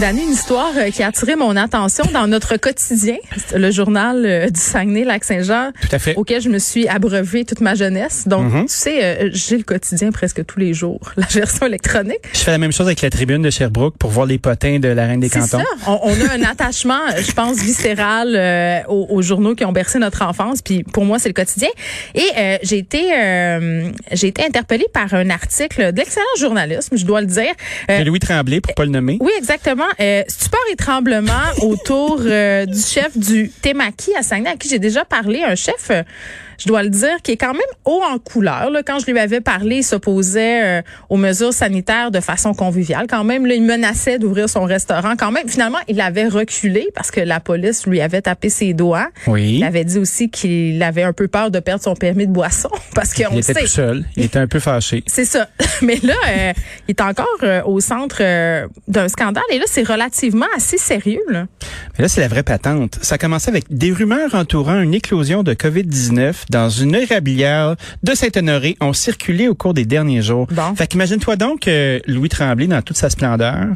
Dany, une histoire euh, qui a attiré mon attention dans notre quotidien, le journal euh, du Saguenay-Lac-Saint-Jean, Tout à fait. auquel je me suis abreuvée toute ma jeunesse. Donc, Mhm. tu sais, euh, j'ai le quotidien presque tous les jours, la version électronique. Je fais la même chose avec la tribune de Sherbrooke pour voir les potins de la Reine des Cantons. ça. On, on a un attachement, je pense, viscéral euh, aux, aux journaux qui ont bercé notre enfance. Puis pour moi, c'est le quotidien. Et euh, j'ai été, euh, j'ai été interpellée par un article d'excellent journalisme, je dois le dire. De Louis Tremblay, pour pas le nommer. Oui, exactement. Euh, stupeur et tremblement autour euh, du chef du Temaki à Saguenay, à qui j'ai déjà parlé, un chef, euh, je dois le dire, qui est quand même haut en couleur. Là. Quand je lui avais parlé, il s'opposait euh, aux mesures sanitaires de façon conviviale. Quand même, là, il menaçait d'ouvrir son restaurant. Quand même, finalement, il avait reculé parce que la police lui avait tapé ses doigts. Oui. Il avait dit aussi qu'il avait un peu peur de perdre son permis de boisson parce qu'on Il était sait. tout seul. Il était un peu fâché. C'est ça. Mais là, euh, il est encore euh, au centre d'un scandale. Et là, c'est relativement assez sérieux. Là. Mais là, c'est la vraie patente. Ça a commencé avec des rumeurs entourant une éclosion de COVID-19 dans une érablière de Saint-Honoré ont circulé au cours des derniers jours. Bon. Fait qu'imagine-toi donc que Louis Tremblay, dans toute sa splendeur,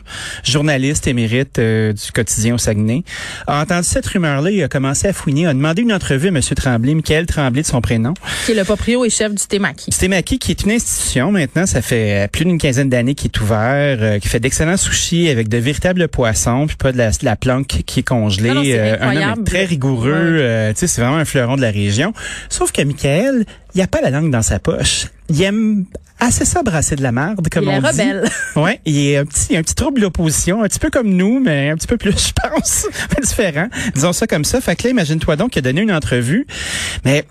journaliste émérite euh, du quotidien au Saguenay, a entendu cette rumeur-là, il a commencé à fouiner, a demandé une entrevue à M. Tremblay, Michael Tremblay de son prénom. Qui est le proprio et chef du Temaki. Stémaki, qui est une institution maintenant, ça fait euh, plus d'une quinzaine d'années qu'il est ouvert, euh, qui fait d'excellents sushis avec de véritables poissons, puis pas de la, de la planque qui est congelée. Non, non, c'est Euh, un homme très rigoureux, Ouais. euh, tu sais, c'est vraiment un fleuron de la région. Sauf que Michael, il a pas la langue dans sa poche. Il aime assez ça brasser de la merde, comme Il est dit. rebelle. Ouais, il est un petit, un petit trouble d'opposition, un petit peu comme nous, mais un petit peu plus, je pense, différent. Disons ça comme ça. Fait que là, imagine-toi donc qu'il a donné une entrevue, mais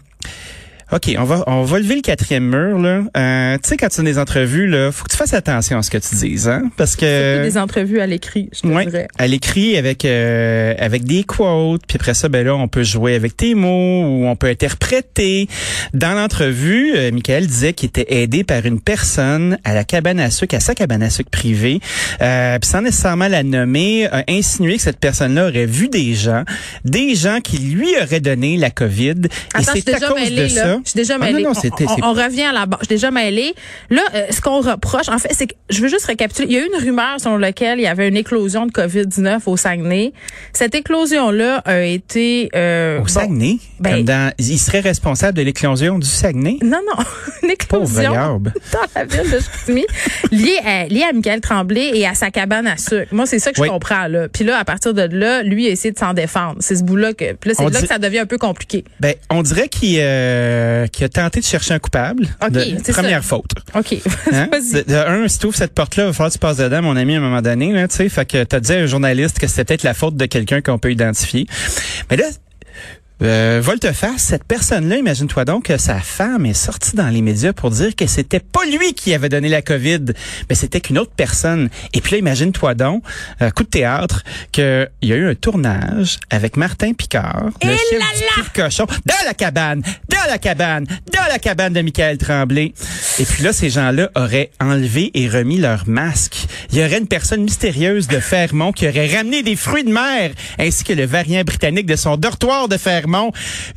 OK, on va on va lever le quatrième mur là. Euh, tu sais quand tu as des entrevues là, faut que tu fasses attention à ce que tu dises hein parce que des entrevues à l'écrit, je te Ouais, dirais. elle écrit avec euh, avec des quotes, puis après ça ben là on peut jouer avec tes mots ou on peut interpréter. Dans l'entrevue, euh, Michael disait qu'il était aidé par une personne à la cabane à sucre, à sa cabane à sucre privée, euh, puis sans nécessairement la nommer, a insinué que cette personne-là aurait vu des gens, des gens qui lui auraient donné la COVID, et Attends, c'est à cause mêlée, de ça. Là. Je suis déjà Ah, mêlée. non, non, On- on, revient à la base. Je suis déjà mêlée. Là, euh, ce qu'on reproche, en fait, c'est que je veux juste récapituler. Il y a eu une rumeur selon laquelle il y avait une éclosion de COVID-19 au Saguenay. Cette éclosion-là a été... Euh, Au bon, Saguenay, ben- comme dans, il serait responsable de l'éclosion du Saguenay? Non, non, une Pauvre éclosion dans la ville de Chicoutimi, liée à, liée à Michael Tremblay et à sa cabane à sucre. Moi, c'est ça que Oui. je comprends. Là. Puis là, à partir de là, lui a essayé de s'en défendre. C'est ce bout-là que... Puis là, c'est là dit- que ça devient un peu compliqué. Ben, on dirait qu'il euh, qu'il a tenté de chercher un coupable. Ok, de, c'est première ça. faute. OK. Hein? Vas-y. De, de un, si tu ouvres cette porte-là, il va falloir que tu passes dedans, mon ami, à un moment donné. Là, tu sais, fait que t'as dit à un journaliste que c'était peut-être la faute de quelqu'un qu'on peut identifier. Mais là, euh, volte-face, cette personne-là, imagine-toi donc que sa femme est sortie dans les médias pour dire que c'était pas lui qui avait donné la COVID, mais c'était qu'une autre personne. Et puis là, imagine-toi donc, euh, coup de théâtre, qu'il y a eu un tournage avec Martin Picard, le Et chef là du là! Cul de cochon, dans la cabane, dans la cabane, dans la cabane de Michael Tremblay. Et puis là, ces gens-là auraient enlevé et remis leur masque. Il y aurait une personne mystérieuse de Fermont qui aurait ramené des fruits de mer, ainsi que le variant britannique de son dortoir de Fermont.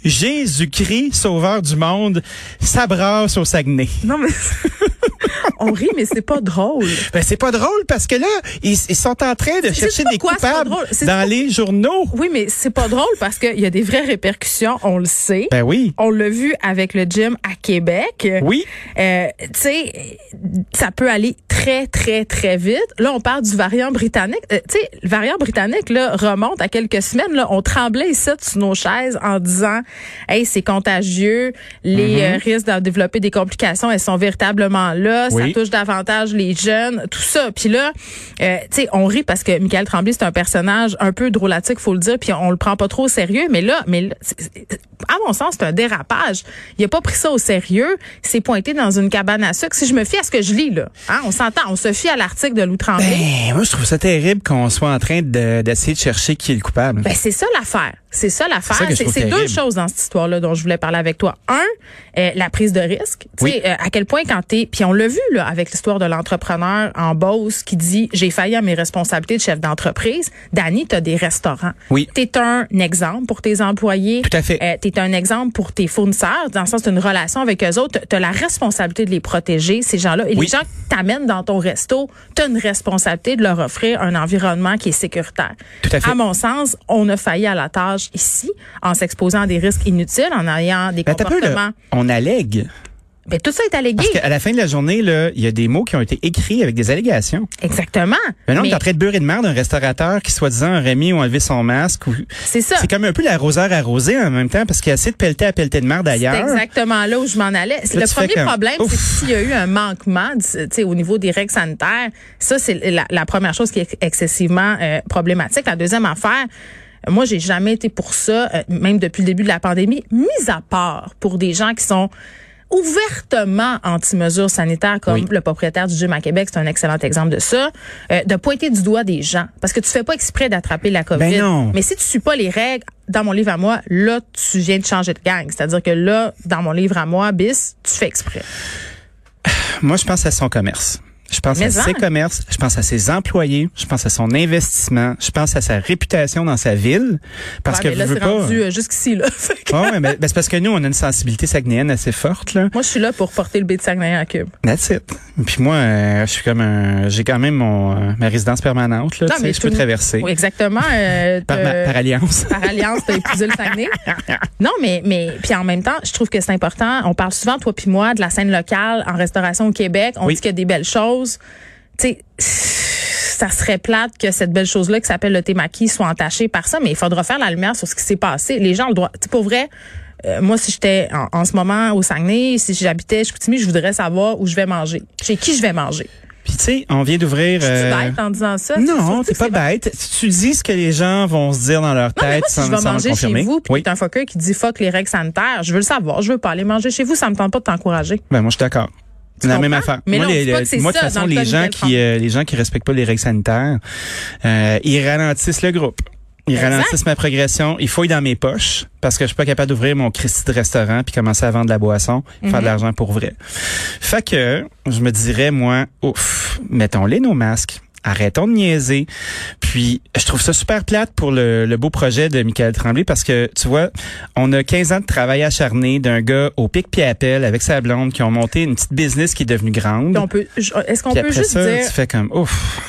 Jésus-Christ, sauveur du monde, s'abrasse au Saguenay. Non, mais on rit, mais c'est pas drôle. Ben, c'est pas drôle parce que là, ils, ils sont en train de chercher des quoi, coupables dans les journaux. Oui, mais c'est pas drôle parce qu'il y a des vraies répercussions, on le sait. Ben oui. On l'a vu avec le gym à Québec. Oui. Euh, tu sais, ça peut aller très, très, très vite. Là, on parle du variant britannique. Euh, tu sais, le variant britannique, là, remonte à quelques semaines. Là, on tremblait ici sur nos chaises en disant, hey, c'est contagieux, les Mm-hmm. euh, risques de développer des complications, elles sont véritablement là, Oui. ça touche davantage les jeunes, tout ça. Puis là, euh, tu sais, on rit parce que Michael Tremblay, c'est un personnage un peu drôlatique, faut le dire, puis on le prend pas trop au sérieux. Mais là, mais là, à mon sens, c'est un dérapage. Il a pas pris ça au sérieux. Il s'est pointé dans une cabane à sucre. Si je me fie à ce que je lis, là, hein, on s'entend, on se fie à l'article de Lou Tremblay. Ben, moi, je trouve ça terrible qu'on soit en train de- d'essayer de, chercher qui est le coupable. Ben, c'est ça l'affaire. C'est ça l'affaire. C'est deux choses dans cette histoire-là dont je voulais parler avec toi. Un, euh, la prise de risque. Tu Oui. sais, euh, à quel point quand t'es, puis on l'a vu là avec l'histoire de l'entrepreneur en Beauce qui dit j'ai failli à mes responsabilités de chef d'entreprise. Dani, t'as des restaurants. Oui. T'es un exemple pour tes employés. Tout à fait. Euh, t'es un exemple pour tes fournisseurs. Dans le sens, t'as une relation avec eux autres. T'as la responsabilité de les protéger ces gens-là. Et Oui. les gens que t'amènes dans ton resto, t'as une responsabilité de leur offrir un environnement qui est sécuritaire. Tout à fait. À mon sens, on a failli à la tâche ici en s'exposant à des risques inutiles, en ayant des Ben, peu, comportements. on allègue. Ben, tout ça est allégué. Parce qu'à la fin de la journée, là, il y a des mots qui ont été écrits avec des allégations. Exactement. Maintenant, on est en train de beurrer de merde un restaurateur qui, soi-disant, aurait mis ou enlevé son masque. Ou... c'est ça. C'est comme un peu l'arroseur arrosé en même temps parce qu'il a assez de pelleter à pelleter de merde C'est ailleurs. exactement là où je m'en allais. C'est Là, le premier problème, c'est s'il y a eu un manquement au niveau des règles sanitaires, ça, c'est la, la première chose qui est excessivement euh, problématique. La deuxième affaire, moi, j'ai jamais été pour ça, euh, même depuis le début de la pandémie, mis à part pour des gens qui sont ouvertement anti-mesures sanitaires comme Oui. le propriétaire du gym à Québec, c'est un excellent exemple de ça, euh, de pointer du doigt des gens parce que tu fais pas exprès d'attraper la COVID. Ben non. Mais si tu suis pas les règles dans mon livre à moi, là tu viens de changer de gang, c'est-à-dire que là dans mon livre à moi bis, tu fais exprès. Moi, je pense à son commerce. Je pense Mais à ses en. commerces, je pense à ses employés, je pense à son investissement, je pense à sa réputation dans sa ville. Parce Ouais, que mais là veux c'est pas. rendu euh, jusqu'ici là. Ouais, mais ben, c'est parce que nous, on a une sensibilité saguenéenne assez forte, là. Moi je suis là pour porter le B de Saguenay à Cube. That's it. Puis moi, euh, je suis comme un, j'ai quand même mon, euh, ma résidence permanente, là. Non, mais je peux traverser. Oui, exactement. Par, ma- par alliance. par alliance, t'as épousé le Saguenay. Non, mais mais puis en même temps, je trouve que c'est important. On parle souvent toi puis moi de la scène locale en restauration au Québec. On Oui. dit qu'il y a des belles choses. Tu sais, ça serait plate que cette belle chose-là qui s'appelle le Témaki soit entachée par ça, mais il faudra faire la lumière sur ce qui s'est passé. Les gens ont le droit. Tu pour vrai. euh, moi, si j'étais en, en ce moment au Saguenay, si j'habitais chez Chicoutimi, je voudrais savoir où je vais manger. Chez qui je vais manger. Puis tu sais, on vient d'ouvrir. Euh, bête en disant ça. Non, C'est t'es pas bête. Tu dis ce que les gens vont se dire dans leur Non, mais tête moi, si sans, je vais manger chez vous, puis oui. t'es un fucker qui dit fuck les règles sanitaires, je veux le savoir, je veux pas aller manger chez vous, ça me tente pas de t'encourager. Ben moi, je suis d'accord. C'est la même affaire. Mais moi, non, les- pas que moi, de toute façon, le les gens qui, euh, les gens qui respectent pas les règles sanitaires, euh, ils ralentissent le groupe. Ils Exact. ralentissent ma progression. Ils fouillent dans mes poches parce que je suis pas capable d'ouvrir mon Christy de restaurant puis commencer à vendre de la boisson, Mhm. faire de l'argent pour vrai. Fait que je me dirais moi, ouf, mettons-les nos masques. Arrêtons de niaiser. Puis, je trouve ça super plate pour le, le beau projet de Michael Tremblay parce que, tu vois, on a 15 ans de travail acharné d'un gars au pic pied à pelle avec sa blonde qui ont monté une petite business qui est devenue grande. Puis on peut, je- est-ce qu'on peut après juste ça, dire, tu fais comme, ouf.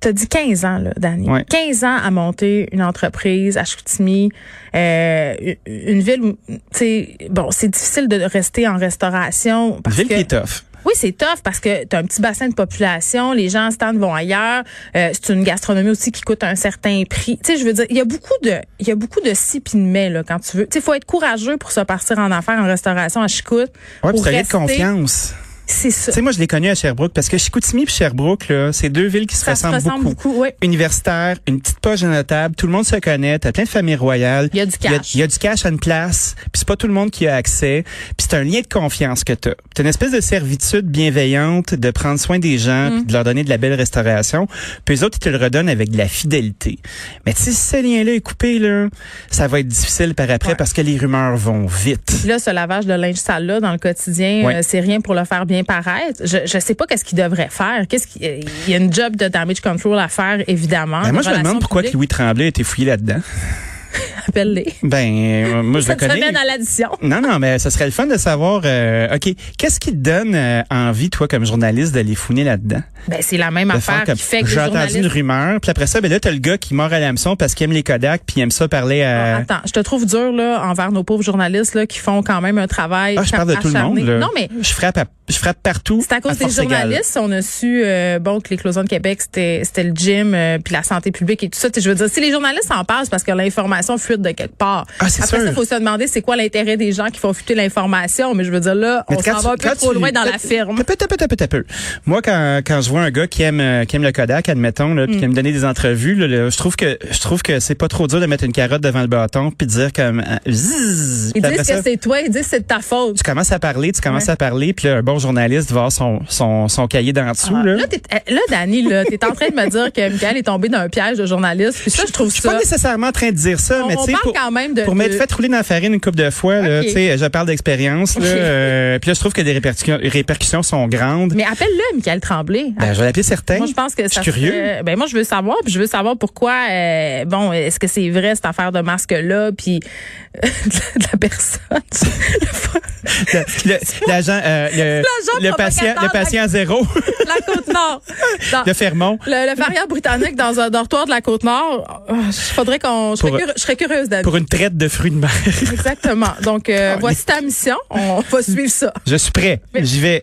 t'as dit 15 ans, là, Danny. Ouais. 15 ans à monter une entreprise à Chicoutimi, euh, une ville où, tu sais, bon, c'est difficile de rester en restauration Une ville que, qui est tough. Oui, c'est tough parce que tu as un petit bassin de population, les gens stand vont ailleurs. Euh, c'est une gastronomie aussi qui coûte un certain prix. Tu sais, je veux dire, il y a beaucoup de il y a beaucoup de si puis de mais là quand tu veux. Tu sais, faut être courageux pour se partir en affaires en restauration à Chicout. Ouais, pour t'as de rester- confiance. C'est ça. Tu sais, moi, je l'ai connu à Sherbrooke parce que Chicoutimi et Sherbrooke, là, c'est deux villes qui se ressemblent ressemble beaucoup. beaucoup, oui. Universitaire, une petite poche de notable, tout le monde se connaît, t'as plein de familles royales. Il y a du cash. il y a du cash à une place, puis c'est pas tout le monde qui a accès, puis c'est un lien de confiance que t'as. T'as une espèce de servitude bienveillante de prendre soin des gens, Mm. puis de leur donner de la belle restauration, puis les autres, ils te le redonnent avec de la fidélité. Mais si ce lien-là est coupé, là, ça va être difficile par après Ouais. parce que les rumeurs vont vite. Là, ce lavage de linge sale là dans le quotidien, Ouais. euh, c'est rien pour le faire bien paraître. Je je sais pas qu'est-ce qu'il devrait faire. Qu'est-ce qu'il il y a une job de damage control à faire évidemment. Ben, moi, je me demande pourquoi. Louis Tremblay a été fouillé là-dedans. Appelle-les. Ben, euh, moi, je le connais. semaine à l'addition. Non, non, mais ce serait le fun de savoir, euh, OK, qu'est-ce qui te donne euh, envie, toi, comme journaliste, d'aller fouiner là-dedans? Ben c'est la même De affaire faire comme, qui fait que les j'ai entendu une rumeur, puis après ça, ben là, t'as le gars qui mord à l'hameçon parce qu'il aime les Kodak, puis il aime ça parler Ah, à... Attends, je te trouve dur là envers nos pauvres journalistes là qui font quand même un travail Ah, je parle de tout le monde, là. Non mais Je frappe, à- je frappe partout. c'est à cause des égale. journalistes, on a su euh, bon que l'éclosion de Québec c'était le gym puis la santé publique et tout ça. Je veux dire, si les journalistes en parlent, parce que l'information fuite de quelque part. Ah, Après sûr. ça, faut se demander c'est quoi l'intérêt des gens qui font fuiter l'information. Mais je veux dire là, Mais on s'en va un peu trop loin dans la firme. Moi, quand, quand je vois un gars qui aime, euh, qui aime le Kodak, admettons, là, puis qui aime donner des entrevues, là, je trouve que, je trouve que c'est pas trop dur de mettre une carotte devant le bâton puis de dire comme, euh, zzz, Ils disent ça, que c'est toi, ils disent que c'est de ta faute. tu commences à parler, tu commences Ouais. à parler, puis un bon journaliste voir son, son, son cahier d'en dessous. Ah, là. là, eh, là, Dani, t'es en train de me dire que Michael est tombé dans un piège de journaliste. Puis ça, je trouve Je suis pas ça. nécessairement en train de dire ça, On- mais tu sais, pour, quand même de- pour m'être de- fait rouler dans la farine une couple de fois, tu sais, je parle d'expérience. euh, puis là, je trouve que les répercussions, sont grandes. Mais appelle-le, Michael Tremblay. Ben, je vais l'appeler certain. Moi, je pense que Je ça suis curieux. serait- ben moi, je veux savoir, puis je veux savoir pourquoi. euh, bon, est-ce que c'est vrai cette affaire de masque là, puis euh, de la personne? Le- le- L'agent, le, L'agent le patient, le la- zéro la côte nord. Dans- de Fermont. le, le variant britannique dans un dortoir de la côte nord. Il faudrait qu'on. Je serais, je serais curieuse d'avis. Pour une traite de fruits de mer. Exactement. Donc, euh, voici ta mission. On va suivre ça. Je suis prêt. J'y vais.